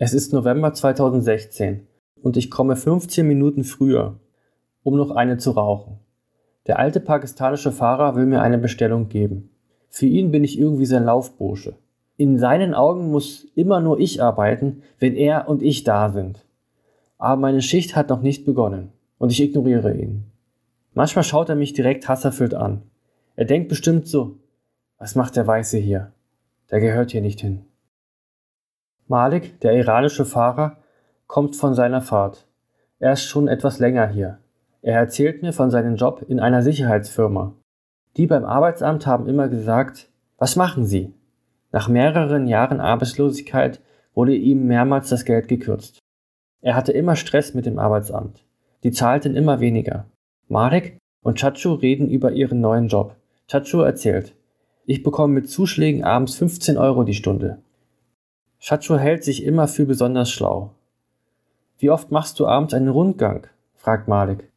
Es ist November 2016 und ich komme 15 Minuten früher, um noch eine zu rauchen. Der alte pakistanische Fahrer will mir eine Bestellung geben. Für ihn bin ich irgendwie sein Laufbursche. In seinen Augen muss immer nur ich arbeiten, wenn er und ich da sind. Aber meine Schicht hat noch nicht begonnen und ich ignoriere ihn. Manchmal schaut er mich direkt hasserfüllt an. Er denkt bestimmt so, was macht der Weiße hier? Der gehört hier nicht hin. Malik, der iranische Fahrer, kommt von seiner Fahrt. Er ist schon etwas länger hier. Er erzählt mir von seinem Job in einer Sicherheitsfirma. Die beim Arbeitsamt haben immer gesagt, was machen Sie? Nach mehreren Jahren Arbeitslosigkeit wurde ihm mehrmals das Geld gekürzt. Er hatte immer Stress mit dem Arbeitsamt. Die zahlten immer weniger. Marek und Chacho reden über ihren neuen Job. Chacho erzählt, ich bekomme mit Zuschlägen abends 15 Euro die Stunde. Chacho hält sich immer für besonders schlau. Wie oft machst du abends einen Rundgang? fragt Malik.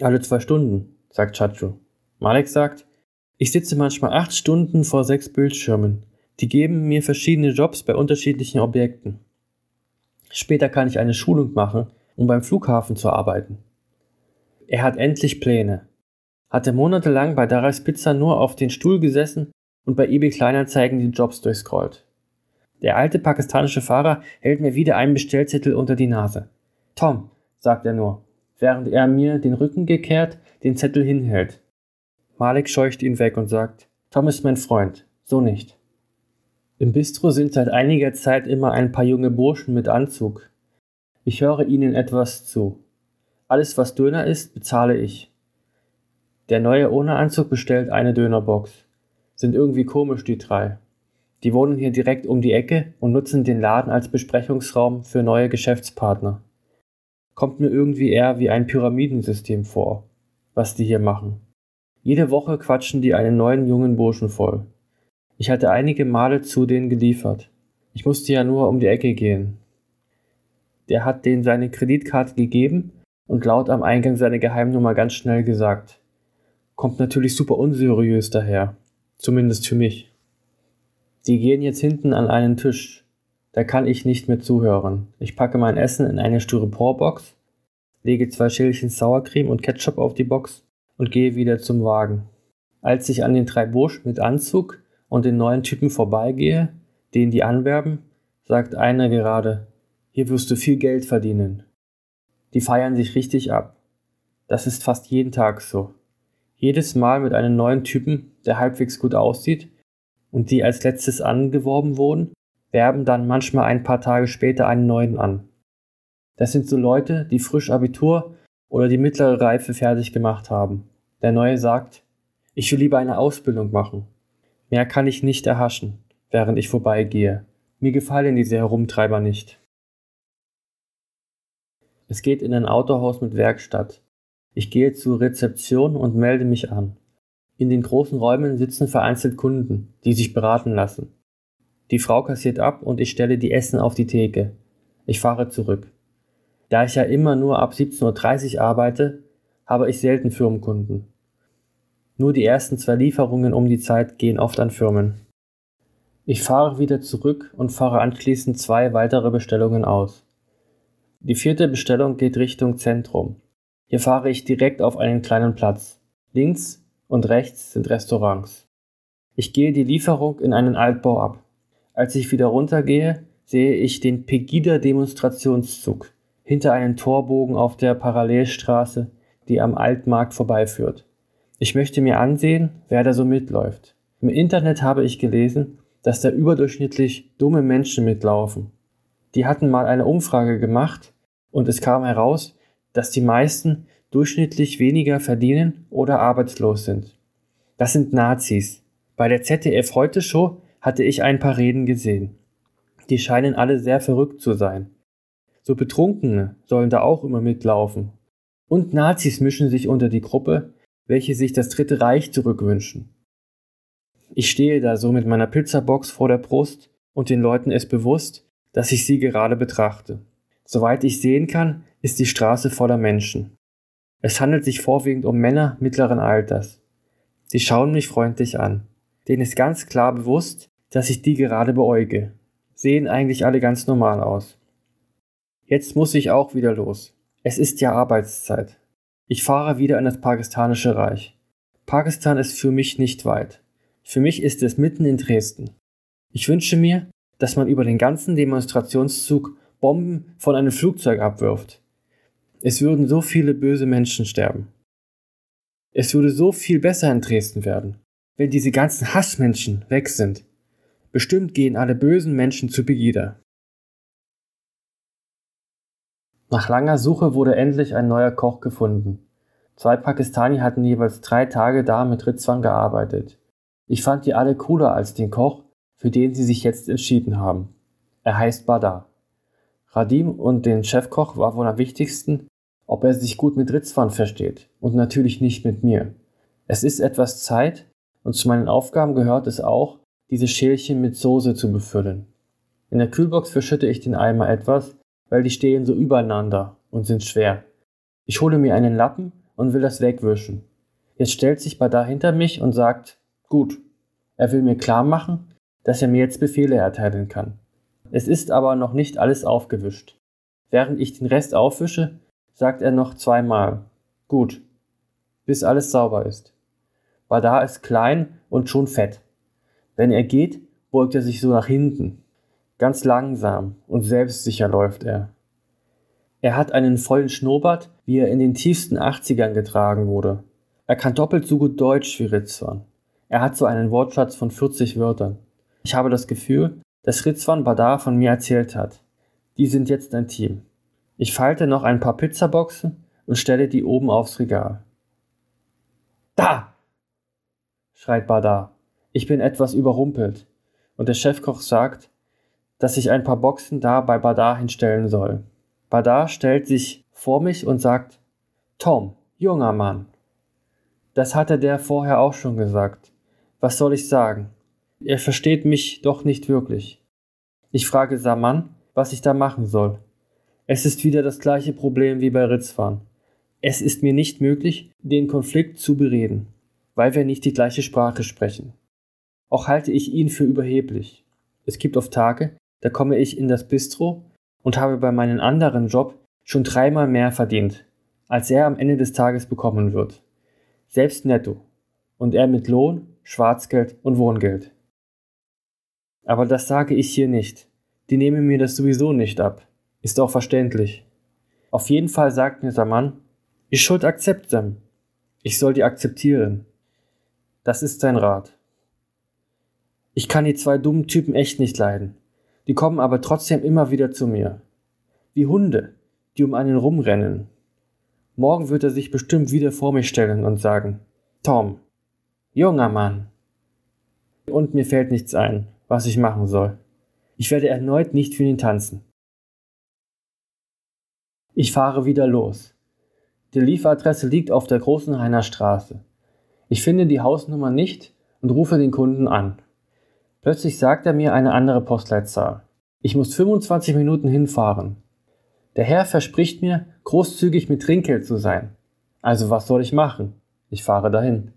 Alle zwei Stunden, sagt Chacho. Malik sagt, ich sitze manchmal acht Stunden vor sechs Bildschirmen. Die geben mir verschiedene Jobs bei unterschiedlichen Objekten. Später kann ich eine Schulung machen, um beim Flughafen zu arbeiten. Er hat endlich Pläne. Hatte monatelang bei Darais Pizza nur auf den Stuhl gesessen und bei eBay Kleinanzeigen die Jobs durchscrollt. Der alte pakistanische Fahrer hält mir wieder einen Bestellzettel unter die Nase. Tom, sagt er nur, während er mir den Rücken gekehrt den Zettel hinhält. Malik scheucht ihn weg und sagt, Tom ist mein Freund, so nicht. Im Bistro sind seit einiger Zeit immer ein paar junge Burschen mit Anzug. Ich höre ihnen etwas zu. Alles, was Döner ist, bezahle ich. Der neue ohne Anzug bestellt eine Dönerbox. Sind irgendwie komisch, die drei. Die wohnen hier direkt um die Ecke und nutzen den Laden als Besprechungsraum für neue Geschäftspartner. Kommt mir irgendwie eher wie ein Pyramidensystem vor, was die hier machen. Jede Woche quatschen die einen neuen jungen Burschen voll. Ich hatte einige Male zu denen geliefert. Ich musste ja nur um die Ecke gehen. Der hat denen seine Kreditkarte gegeben und laut am Eingang seine Geheimnummer ganz schnell gesagt. Kommt natürlich super unseriös daher. Zumindest für mich. Die gehen jetzt hinten an einen Tisch. Da kann ich nicht mehr zuhören. Ich packe mein Essen in eine Styroporbox, lege zwei Schälchen Sauercreme und Ketchup auf die Box und gehe wieder zum Wagen. Als ich an den drei Burschen mit Anzug und den neuen Typen vorbeigehe, den die anwerben, sagt einer gerade, hier wirst du viel Geld verdienen. Die feiern sich richtig ab. Das ist fast jeden Tag so. Jedes Mal mit einem neuen Typen, der halbwegs gut aussieht und die als letztes angeworben wurden, werben dann manchmal ein paar Tage später einen neuen an. Das sind so Leute, die frisch Abitur oder die mittlere Reife fertig gemacht haben. Der Neue sagt, ich will lieber eine Ausbildung machen. Mehr kann ich nicht erhaschen, während ich vorbeigehe. Mir gefallen diese Herumtreiber nicht. Es geht in ein Autohaus mit Werkstatt. Ich gehe zur Rezeption und melde mich an. In den großen Räumen sitzen vereinzelt Kunden, die sich beraten lassen. Die Frau kassiert ab und ich stelle die Essen auf die Theke. Ich fahre zurück. Da ich ja immer nur ab 17.30 Uhr arbeite, habe ich selten Firmenkunden. Nur die ersten zwei Lieferungen um die Zeit gehen oft an Firmen. Ich fahre wieder zurück und fahre anschließend zwei weitere Bestellungen aus. Die vierte Bestellung geht Richtung Zentrum. Hier fahre ich direkt auf einen kleinen Platz. Links und rechts sind Restaurants. Ich gehe die Lieferung in einen Altbau ab. Als ich wieder runtergehe, sehe ich den Pegida-Demonstrationszug hinter einem Torbogen auf der Parallelstraße, die am Altmarkt vorbeiführt. Ich möchte mir ansehen, wer da so mitläuft. Im Internet habe ich gelesen, dass da überdurchschnittlich dumme Menschen mitlaufen. Die hatten mal eine Umfrage gemacht und es kam heraus, dass die meisten durchschnittlich weniger verdienen oder arbeitslos sind. Das sind Nazis. Bei der ZDF Heute Show hatte ich ein paar Reden gesehen. Die scheinen alle sehr verrückt zu sein. So Betrunkene sollen da auch immer mitlaufen. Und Nazis mischen sich unter die Gruppe, welche sich das Dritte Reich zurückwünschen. Ich stehe da so mit meiner Pizzabox vor der Brust und den Leuten ist bewusst, dass ich sie gerade betrachte. Soweit ich sehen kann, ist die Straße voller Menschen. Es handelt sich vorwiegend um Männer mittleren Alters. Sie schauen mich freundlich an. Denen ist ganz klar bewusst, dass ich die gerade beäuge. Sehen eigentlich alle ganz normal aus. Jetzt muss ich auch wieder los. Es ist ja Arbeitszeit. Ich fahre wieder in das pakistanische Reich. Pakistan ist für mich nicht weit. Für mich ist es mitten in Dresden. Ich wünsche mir, dass man über den ganzen Demonstrationszug Bomben von einem Flugzeug abwirft. Es würden so viele böse Menschen sterben. Es würde so viel besser in Dresden werden, wenn diese ganzen Hassmenschen weg sind. Bestimmt gehen alle bösen Menschen zu Pegida. Nach langer Suche wurde endlich ein neuer Koch gefunden. Zwei Pakistani hatten jeweils drei Tage da mit Rizwan gearbeitet. Ich fand die alle cooler als den Koch, für den sie sich jetzt entschieden haben. Er heißt Badar. Radim und den Chefkoch war wohl am wichtigsten, ob er sich gut mit Rizwan versteht und natürlich nicht mit mir. Es ist etwas Zeit und zu meinen Aufgaben gehört es auch, diese Schälchen mit Soße zu befüllen. In der Kühlbox verschütte ich den Eimer etwas, weil die stehen so übereinander und sind schwer. Ich hole mir einen Lappen und will das wegwischen. Jetzt stellt sich Badar hinter mich und sagt, gut. Er will mir klar machen, dass er mir jetzt Befehle erteilen kann. Es ist aber noch nicht alles aufgewischt. Während ich den Rest aufwische, sagt er noch zweimal, gut, bis alles sauber ist. Badar ist klein und schon fett. Wenn er geht, beugt er sich so nach hinten. Ganz langsam und selbstsicher läuft er. Er hat einen vollen Schnurrbart, wie er in den tiefsten 80ern getragen wurde. Er kann doppelt so gut Deutsch wie Rizwan. Er hat so einen Wortschatz von 40 Wörtern. Ich habe das Gefühl, dass Rizwan Badar von mir erzählt hat. Die sind jetzt ein Team. Ich falte noch ein paar Pizzaboxen und stelle die oben aufs Regal. Da! schreit Badar. Ich bin etwas überrumpelt. Und der Chefkoch sagt, dass ich ein paar Boxen da bei Badar hinstellen soll. Badar stellt sich vor mich und sagt, Tom, junger Mann. Das hatte der vorher auch schon gesagt. Was soll ich sagen? Er versteht mich doch nicht wirklich. Ich frage Saman, was ich da machen soll. Es ist wieder das gleiche Problem wie bei Ritzwan. Es ist mir nicht möglich, den Konflikt zu bereden, weil wir nicht die gleiche Sprache sprechen. Auch halte ich ihn für überheblich. Es gibt oft Tage, da komme ich in das Bistro und habe bei meinem anderen Job schon dreimal mehr verdient, als er am Ende des Tages bekommen wird. Selbst netto. Und er mit Lohn, Schwarzgeld und Wohngeld. Aber das sage ich hier nicht. Die nehmen mir das sowieso nicht ab. Ist auch verständlich. Auf jeden Fall sagt mir der Mann, ich schuld akzeptem. Ich soll die akzeptieren. Das ist sein Rat. Ich kann die zwei dummen Typen echt nicht leiden. Die kommen aber trotzdem immer wieder zu mir. Wie Hunde, die um einen rumrennen. Morgen wird er sich bestimmt wieder vor mich stellen und sagen, Tom, junger Mann. Und mir fällt nichts ein was ich machen soll. Ich werde erneut nicht für ihn tanzen. Ich fahre wieder los. Die Lieferadresse liegt auf der großen Rainer Straße. Ich finde die Hausnummer nicht und rufe den Kunden an. Plötzlich sagt er mir eine andere Postleitzahl. Ich muss 25 Minuten hinfahren. Der Herr verspricht mir, großzügig mit Trinkgeld zu sein. Also was soll ich machen? Ich fahre dahin.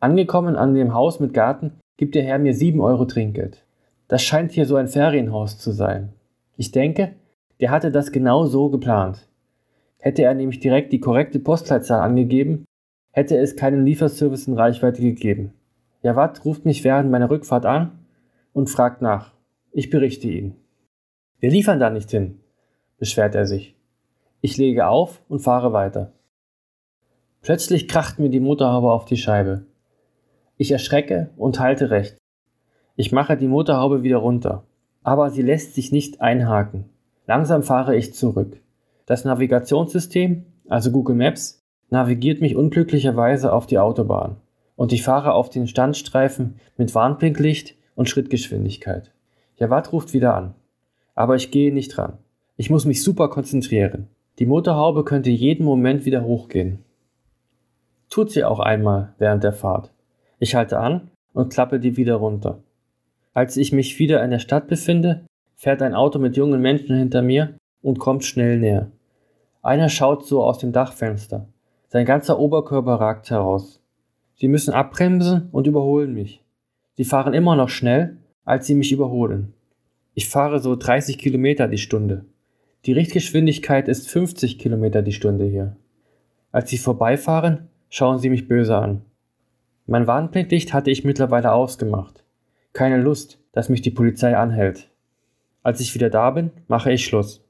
Angekommen an dem Haus mit Garten gibt der Herr mir sieben Euro Trinkgeld. Das scheint hier so ein Ferienhaus zu sein. Ich denke, der hatte das genau so geplant. Hätte er nämlich direkt die korrekte Postleitzahl angegeben, hätte es keinen Lieferservice in Reichweite gegeben. Jawad ruft mich während meiner Rückfahrt an und fragt nach. Ich berichte ihn. Wir liefern da nicht hin, beschwert er sich. Ich lege auf und fahre weiter. Plötzlich kracht mir die Motorhaube auf die Scheibe. Ich erschrecke und halte rechts. Ich mache die Motorhaube wieder runter. Aber sie lässt sich nicht einhaken. Langsam fahre ich zurück. Das Navigationssystem, also Google Maps, navigiert mich unglücklicherweise auf die Autobahn. Und ich fahre auf den Standstreifen mit Warnblinklicht und Schrittgeschwindigkeit. Jawad ruft wieder an. Aber ich gehe nicht ran. Ich muss mich super konzentrieren. Die Motorhaube könnte jeden Moment wieder hochgehen. Tut sie auch einmal während der Fahrt. Ich halte an und klappe die wieder runter. Als ich mich wieder in der Stadt befinde, fährt ein Auto mit jungen Menschen hinter mir und kommt schnell näher. Einer schaut so aus dem Dachfenster. Sein ganzer Oberkörper ragt heraus. Sie müssen abbremsen und überholen mich. Sie fahren immer noch schnell, als sie mich überholen. Ich fahre so 30 Kilometer die Stunde. Die Richtgeschwindigkeit ist 50 Kilometer die Stunde hier. Als Sie vorbeifahren, schauen Sie mich böse an. Mein Warnblinklicht hatte ich mittlerweile ausgemacht. Keine Lust, dass mich die Polizei anhält. Als ich wieder da bin, mache ich Schluss.